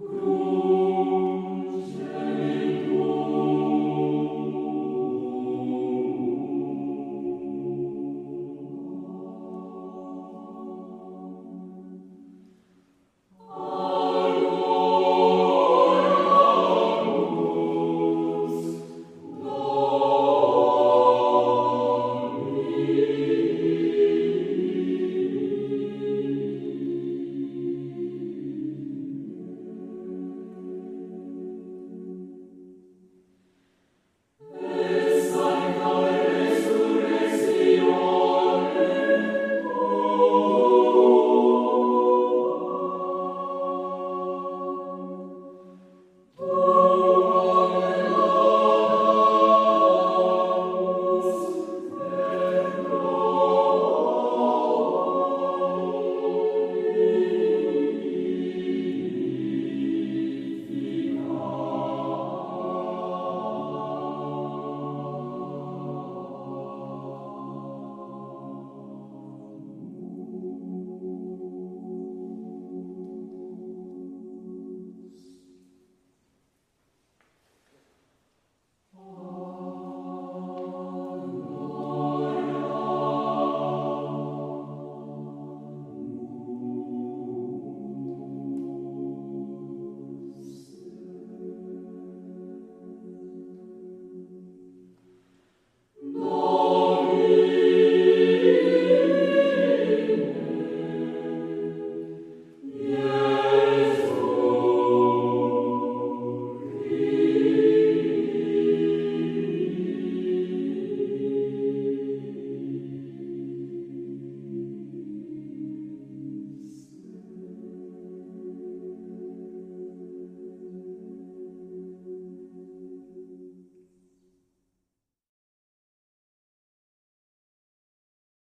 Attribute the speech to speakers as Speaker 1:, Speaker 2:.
Speaker 1: Guru